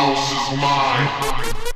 House is mine.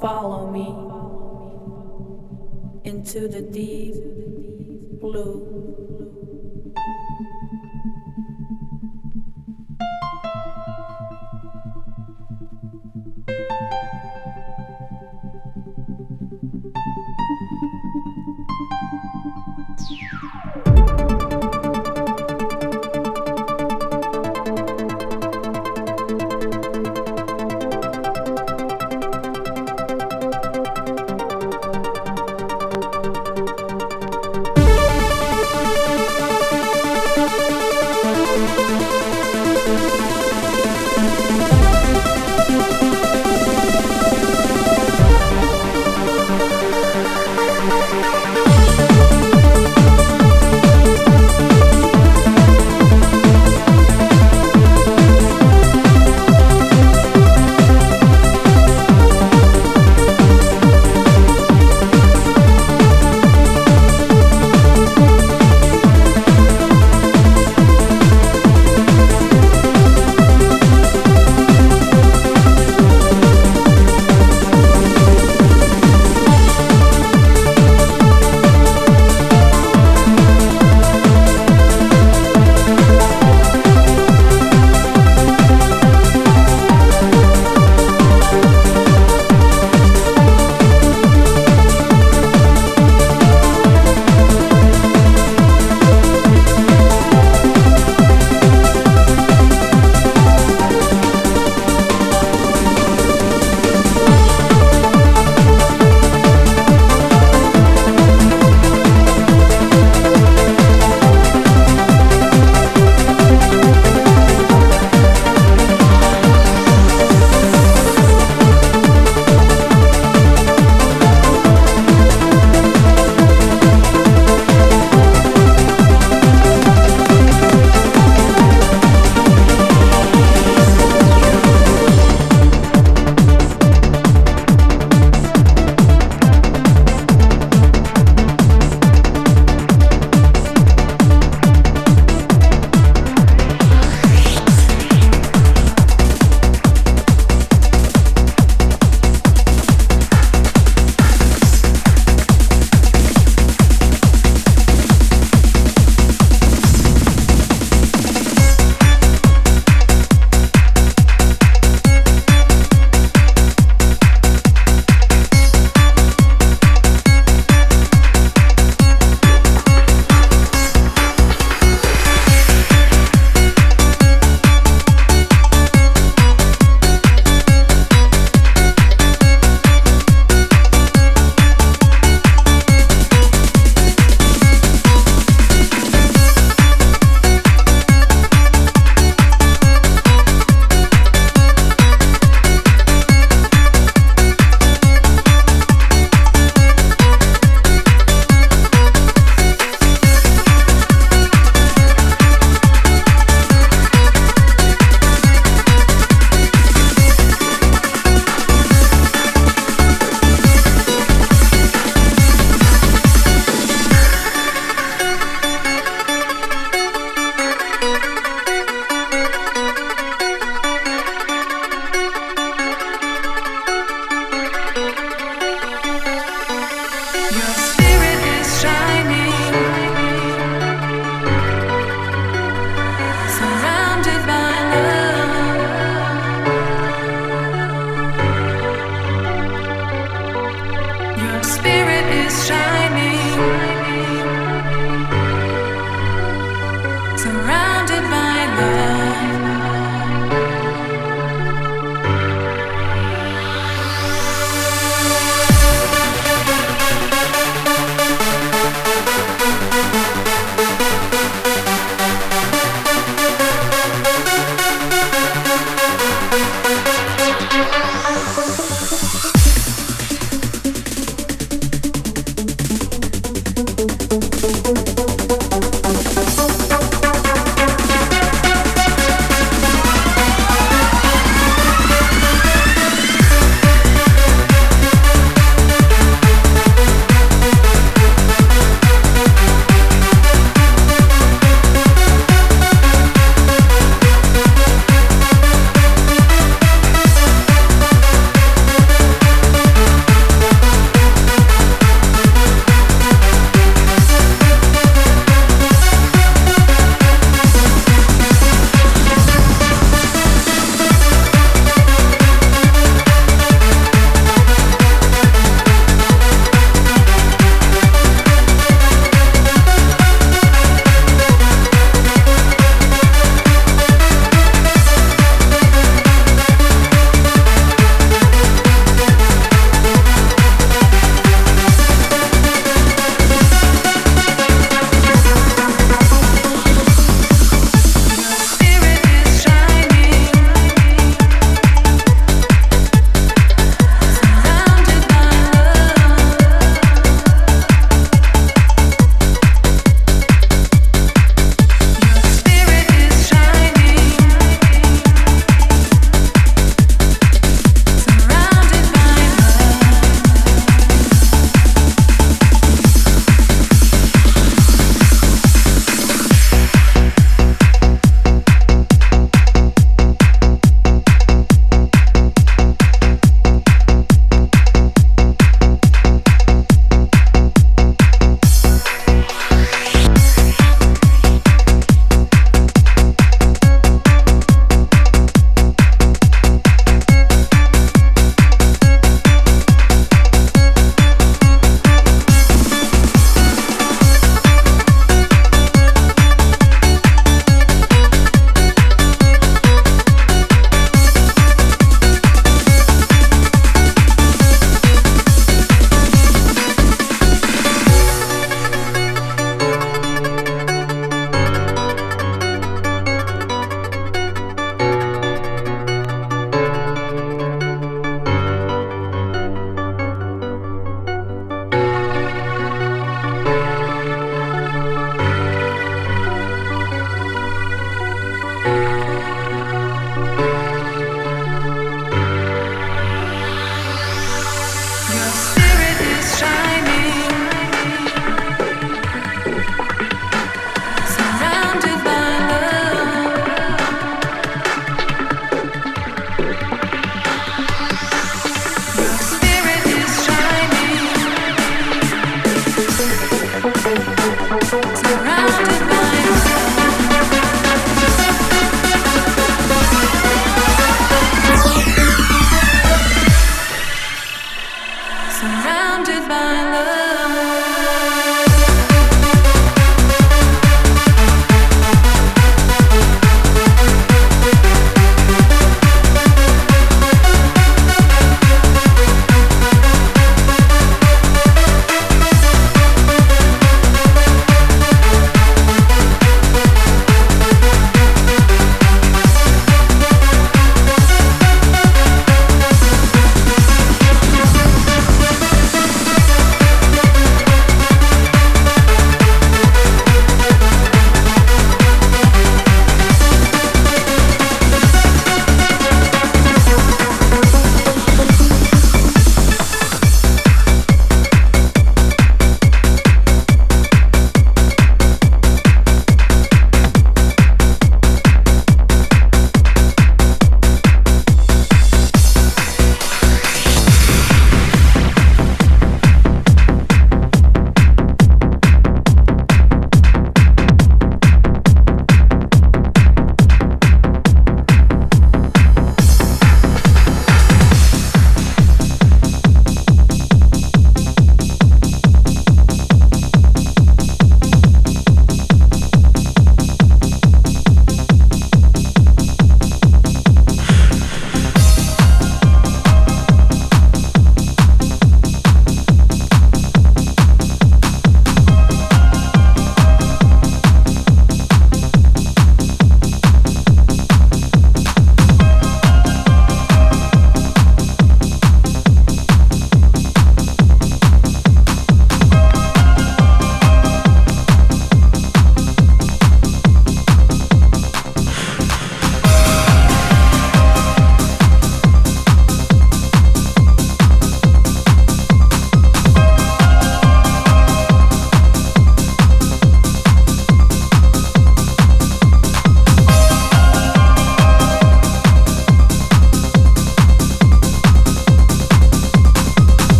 Follow me into the deep blue.